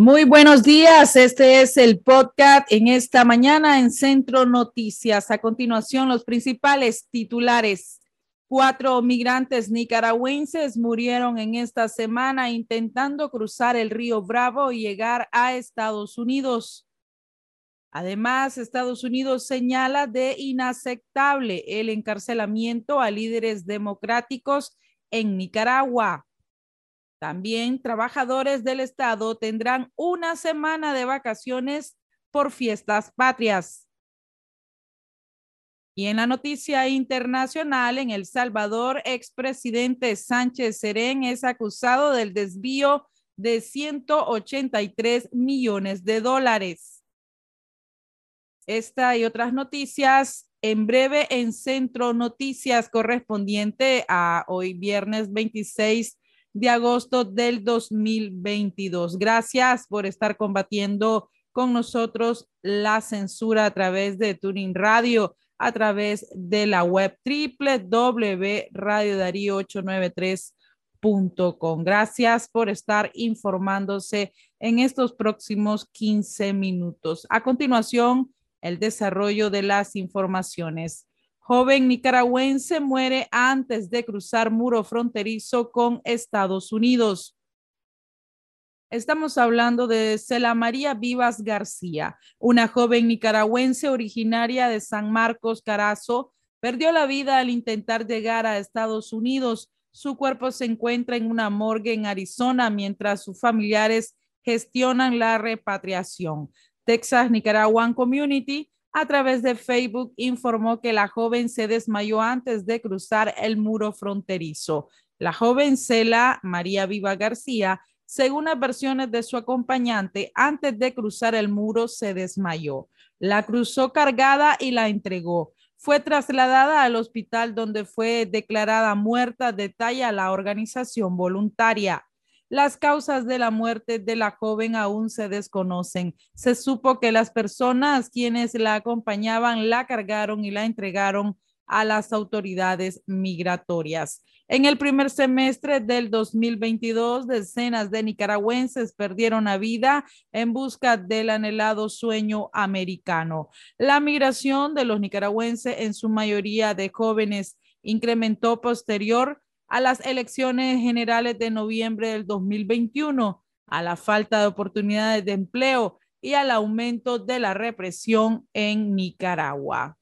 Muy buenos días, este es el podcast en esta mañana en Centro Noticias. A continuación, los principales titulares. Cuatro migrantes nicaragüenses murieron en esta semana intentando cruzar el río Bravo y llegar a Estados Unidos. Además, Estados Unidos señala de inaceptable el encarcelamiento a líderes democráticos en Nicaragua. También trabajadores del Estado tendrán una semana de vacaciones por fiestas patrias. Y en la noticia internacional, en El Salvador, expresidente Sánchez Serén es acusado del desvío de 183 millones de dólares. Esta y otras noticias en breve en Centro Noticias correspondiente a hoy viernes 26 de agosto del 2022. Gracias por estar combatiendo con nosotros la censura a través de Turing Radio, a través de la web www.radiodarío893.com. Gracias por estar informándose en estos próximos 15 minutos. A continuación, el desarrollo de las informaciones. Joven nicaragüense muere antes de cruzar muro fronterizo con Estados Unidos. Estamos hablando de Cela María Vivas García, una joven nicaragüense originaria de San Marcos, Carazo. Perdió la vida al intentar llegar a Estados Unidos. Su cuerpo se encuentra en una morgue en Arizona mientras sus familiares gestionan la repatriación. Texas Nicaraguan Community a través de Facebook informó que la joven se desmayó antes de cruzar el muro fronterizo. La joven Cela María Viva García, según las versiones de su acompañante, antes de cruzar el muro se desmayó. La cruzó cargada y la entregó. Fue trasladada al hospital donde fue declarada muerta, detalla la organización voluntaria. Las causas de la muerte de la joven aún se desconocen. Se supo que las personas quienes la acompañaban la cargaron y la entregaron a las autoridades migratorias. En el primer semestre del 2022, decenas de nicaragüenses perdieron la vida en busca del anhelado sueño americano. La migración de los nicaragüenses, en su mayoría de jóvenes, incrementó posterior a las elecciones generales de noviembre del 2021, a la falta de oportunidades de empleo y al aumento de la represión en Nicaragua.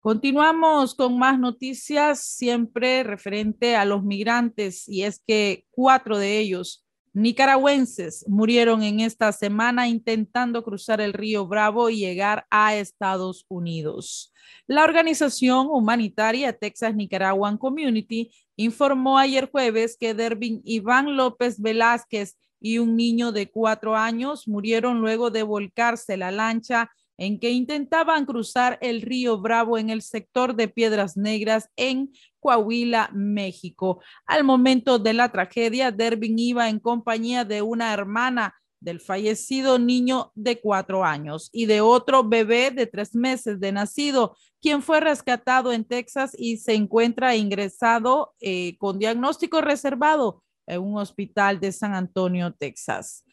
Continuamos con más noticias, siempre referente a los migrantes, y es que cuatro de ellos nicaragüenses murieron en esta semana intentando cruzar el río Bravo y llegar a Estados Unidos. La organización humanitaria Texas Nicaraguan Community informó ayer jueves que Dervin Iván López Velázquez y un niño de cuatro años murieron luego de volcarse la lancha en que intentaban cruzar el río Bravo en el sector de Piedras Negras en Coahuila, México. Al momento de la tragedia, Dervin iba en compañía de una hermana del fallecido niño de cuatro años y de otro bebé de tres meses de nacido, quien fue rescatado en Texas y se encuentra ingresado eh, con diagnóstico reservado en un hospital de San Antonio, Texas.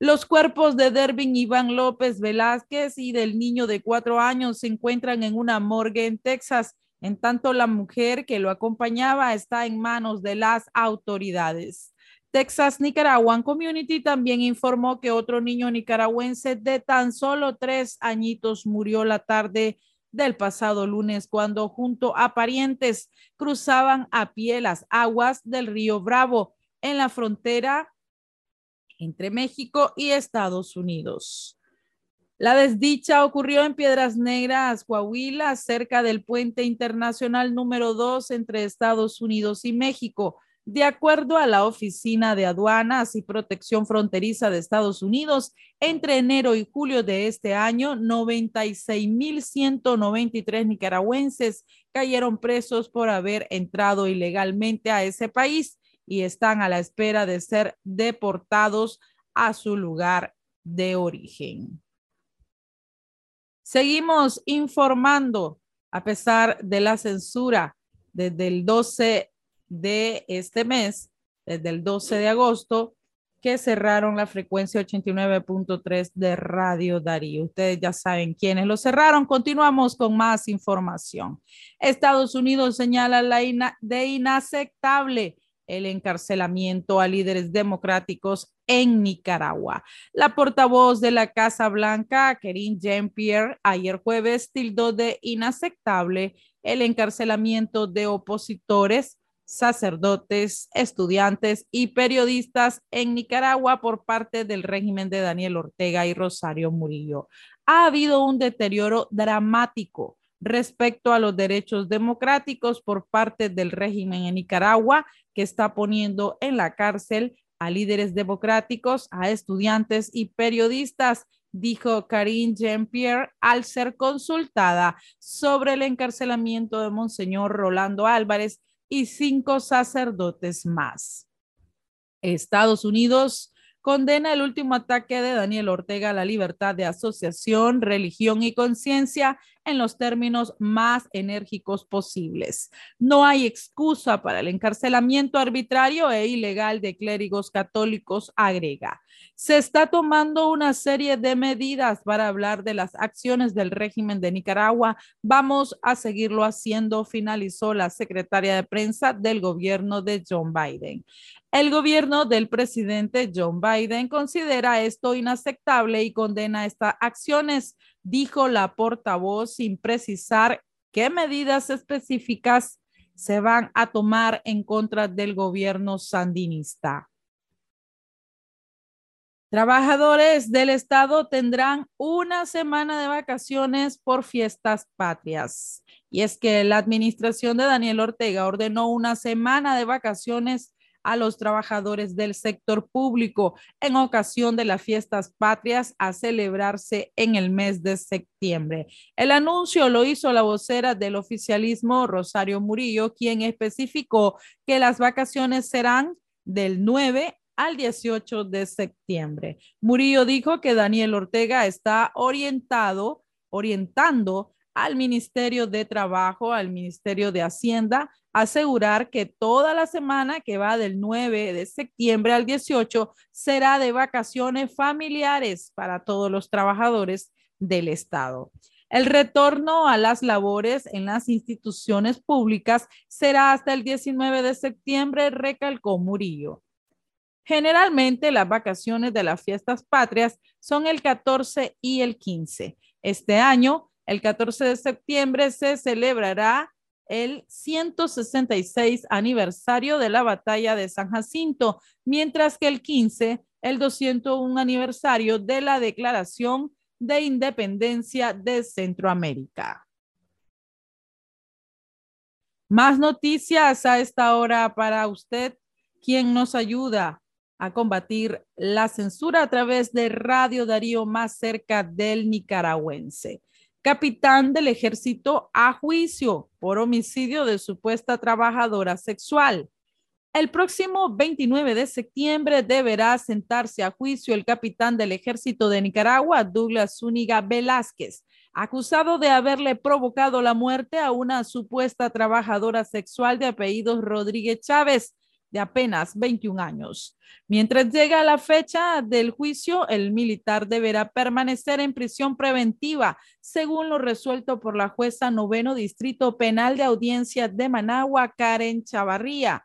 Los cuerpos de Dervin Iván López Velázquez y del niño de cuatro años se encuentran en una morgue en Texas, en tanto la mujer que lo acompañaba está en manos de las autoridades. Texas Nicaraguan Community también informó que otro niño nicaragüense de tan solo tres añitos murió la tarde del pasado lunes cuando junto a parientes cruzaban a pie las aguas del río Bravo en la frontera entre México y Estados Unidos. La desdicha ocurrió en Piedras Negras, Coahuila, cerca del puente internacional número 2 entre Estados Unidos y México. De acuerdo a la Oficina de Aduanas y Protección Fronteriza de Estados Unidos, entre enero y julio de este año, 96.193 nicaragüenses cayeron presos por haber entrado ilegalmente a ese país y están a la espera de ser deportados a su lugar de origen. Seguimos informando a pesar de la censura desde el 12 de este mes, desde el 12 de agosto, que cerraron la frecuencia 89.3 de Radio Darío. Ustedes ya saben quiénes lo cerraron. Continuamos con más información. Estados Unidos señala la de inaceptable el encarcelamiento a líderes democráticos en Nicaragua. La portavoz de la Casa Blanca, Kerin Jean-Pierre, ayer jueves tildó de inaceptable el encarcelamiento de opositores, sacerdotes, estudiantes y periodistas en Nicaragua por parte del régimen de Daniel Ortega y Rosario Murillo. Ha habido un deterioro dramático respecto a los derechos democráticos por parte del régimen en Nicaragua, que está poniendo en la cárcel a líderes democráticos, a estudiantes y periodistas, dijo Karine Jean-Pierre al ser consultada sobre el encarcelamiento de Monseñor Rolando Álvarez y cinco sacerdotes más. Estados Unidos condena el último ataque de Daniel Ortega a la libertad de asociación, religión y conciencia en los términos más enérgicos posibles. No hay excusa para el encarcelamiento arbitrario e ilegal de clérigos católicos, agrega. Se está tomando una serie de medidas para hablar de las acciones del régimen de Nicaragua. Vamos a seguirlo haciendo, finalizó la secretaria de prensa del gobierno de John Biden. El gobierno del presidente John Biden considera esto inaceptable y condena estas acciones, dijo la portavoz sin precisar qué medidas específicas se van a tomar en contra del gobierno sandinista. Trabajadores del Estado tendrán una semana de vacaciones por fiestas patrias. Y es que la administración de Daniel Ortega ordenó una semana de vacaciones a los trabajadores del sector público en ocasión de las fiestas patrias a celebrarse en el mes de septiembre. El anuncio lo hizo la vocera del oficialismo, Rosario Murillo, quien especificó que las vacaciones serán del 9 al 18 de septiembre. Murillo dijo que Daniel Ortega está orientado, orientando al Ministerio de Trabajo, al Ministerio de Hacienda, asegurar que toda la semana que va del 9 de septiembre al 18 será de vacaciones familiares para todos los trabajadores del Estado. El retorno a las labores en las instituciones públicas será hasta el 19 de septiembre, recalcó Murillo. Generalmente las vacaciones de las fiestas patrias son el 14 y el 15. Este año, el 14 de septiembre, se celebrará el 166 aniversario de la batalla de San Jacinto, mientras que el 15, el 201 aniversario de la Declaración de Independencia de Centroamérica. Más noticias a esta hora para usted, quien nos ayuda a combatir la censura a través de Radio Darío más cerca del nicaragüense capitán del ejército a juicio por homicidio de supuesta trabajadora sexual. El próximo 29 de septiembre deberá sentarse a juicio el capitán del ejército de Nicaragua, Douglas Zúñiga Velázquez, acusado de haberle provocado la muerte a una supuesta trabajadora sexual de apellidos Rodríguez Chávez, de apenas 21 años. Mientras llega la fecha del juicio, el militar deberá permanecer en prisión preventiva, según lo resuelto por la jueza noveno Distrito Penal de Audiencia de Managua, Karen Chavarría.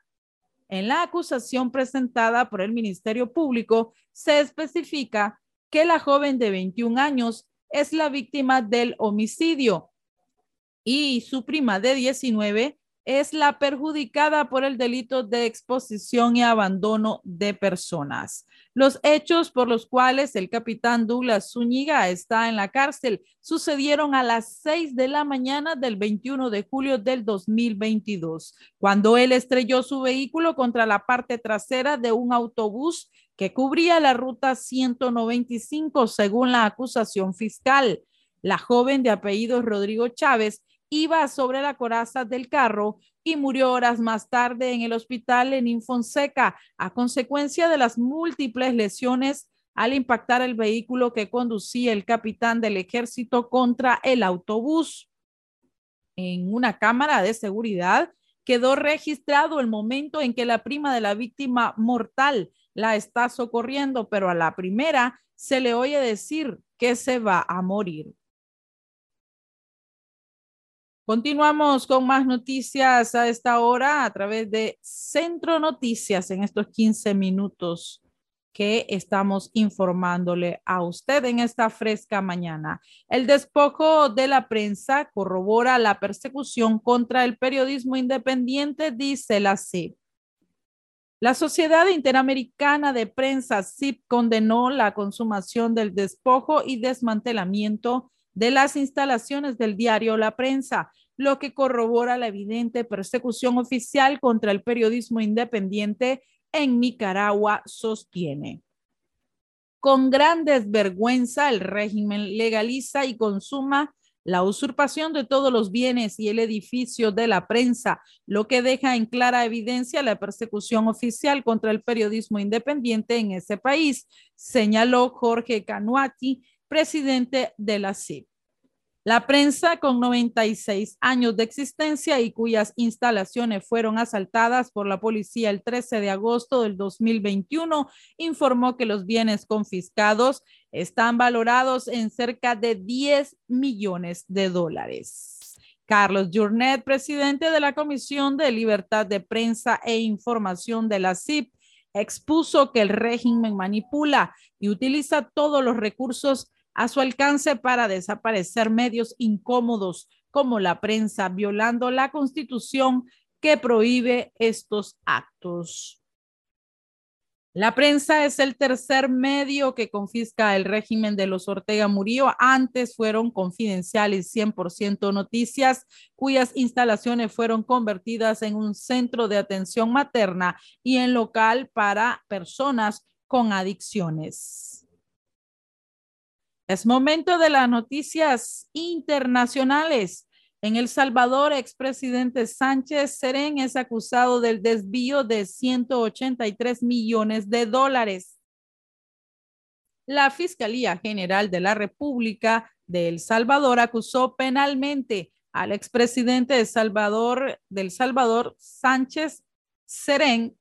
En la acusación presentada por el Ministerio Público, se especifica que la joven de 21 años es la víctima del homicidio y su prima de 19 es la perjudicada por el delito de exposición y abandono de personas. Los hechos por los cuales el capitán Douglas Zúñiga está en la cárcel sucedieron a las 6 de la mañana del 21 de julio del 2022, cuando él estrelló su vehículo contra la parte trasera de un autobús que cubría la ruta 195 según la acusación fiscal. La joven de apellido Rodrigo Chávez iba sobre la coraza del carro y murió horas más tarde en el hospital en Infonseca a consecuencia de las múltiples lesiones al impactar el vehículo que conducía el capitán del ejército contra el autobús. En una cámara de seguridad quedó registrado el momento en que la prima de la víctima mortal la está socorriendo, pero a la primera se le oye decir que se va a morir. Continuamos con más noticias a esta hora a través de Centro Noticias en estos 15 minutos que estamos informándole a usted en esta fresca mañana. El despojo de la prensa corrobora la persecución contra el periodismo independiente, dice la CIP. La Sociedad Interamericana de Prensa, CIP, condenó la consumación del despojo y desmantelamiento de las instalaciones del diario La Prensa, lo que corrobora la evidente persecución oficial contra el periodismo independiente en Nicaragua, sostiene. Con gran desvergüenza, el régimen legaliza y consuma la usurpación de todos los bienes y el edificio de la prensa, lo que deja en clara evidencia la persecución oficial contra el periodismo independiente en ese país, señaló Jorge Canuati, presidente de la CIP. La prensa con 96 años de existencia y cuyas instalaciones fueron asaltadas por la policía el 13 de agosto del 2021 informó que los bienes confiscados están valorados en cerca de 10 millones de dólares. Carlos Journet, presidente de la Comisión de Libertad de Prensa e Información de la CIP, expuso que el régimen manipula y utiliza todos los recursos a su alcance para desaparecer medios incómodos como la prensa, violando la constitución que prohíbe estos actos. La prensa es el tercer medio que confisca el régimen de los Ortega Murillo. Antes fueron confidenciales 100% noticias, cuyas instalaciones fueron convertidas en un centro de atención materna y en local para personas con adicciones. Es momento de las noticias internacionales. En El Salvador, expresidente Sánchez Serén es acusado del desvío de 183 millones de dólares. La Fiscalía General de la República de El Salvador acusó penalmente al expresidente de Salvador, del Salvador, Sánchez Serén,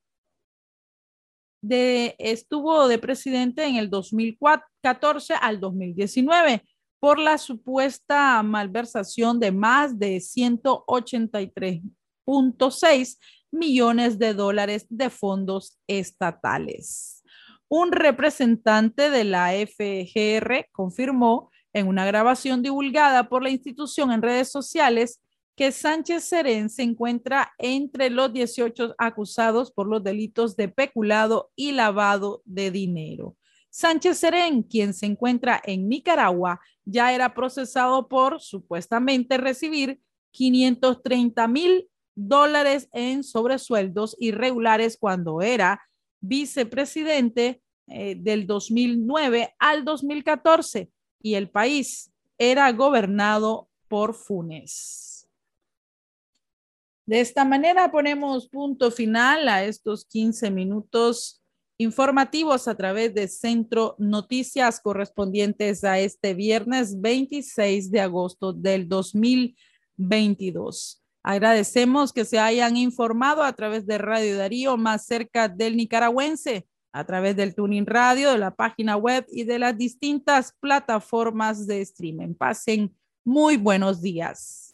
de, estuvo de presidente en el 2014 al 2019 por la supuesta malversación de más de 183.6 millones de dólares de fondos estatales. Un representante de la FGR confirmó en una grabación divulgada por la institución en redes sociales que Sánchez Serén se encuentra entre los 18 acusados por los delitos de peculado y lavado de dinero. Sánchez Serén, quien se encuentra en Nicaragua, ya era procesado por supuestamente recibir 530 mil dólares en sobresueldos irregulares cuando era vicepresidente eh, del 2009 al 2014 y el país era gobernado por Funes. De esta manera ponemos punto final a estos 15 minutos informativos a través de Centro Noticias correspondientes a este viernes 26 de agosto del 2022. Agradecemos que se hayan informado a través de Radio Darío más cerca del nicaragüense, a través del Tuning Radio, de la página web y de las distintas plataformas de streaming. Pasen muy buenos días.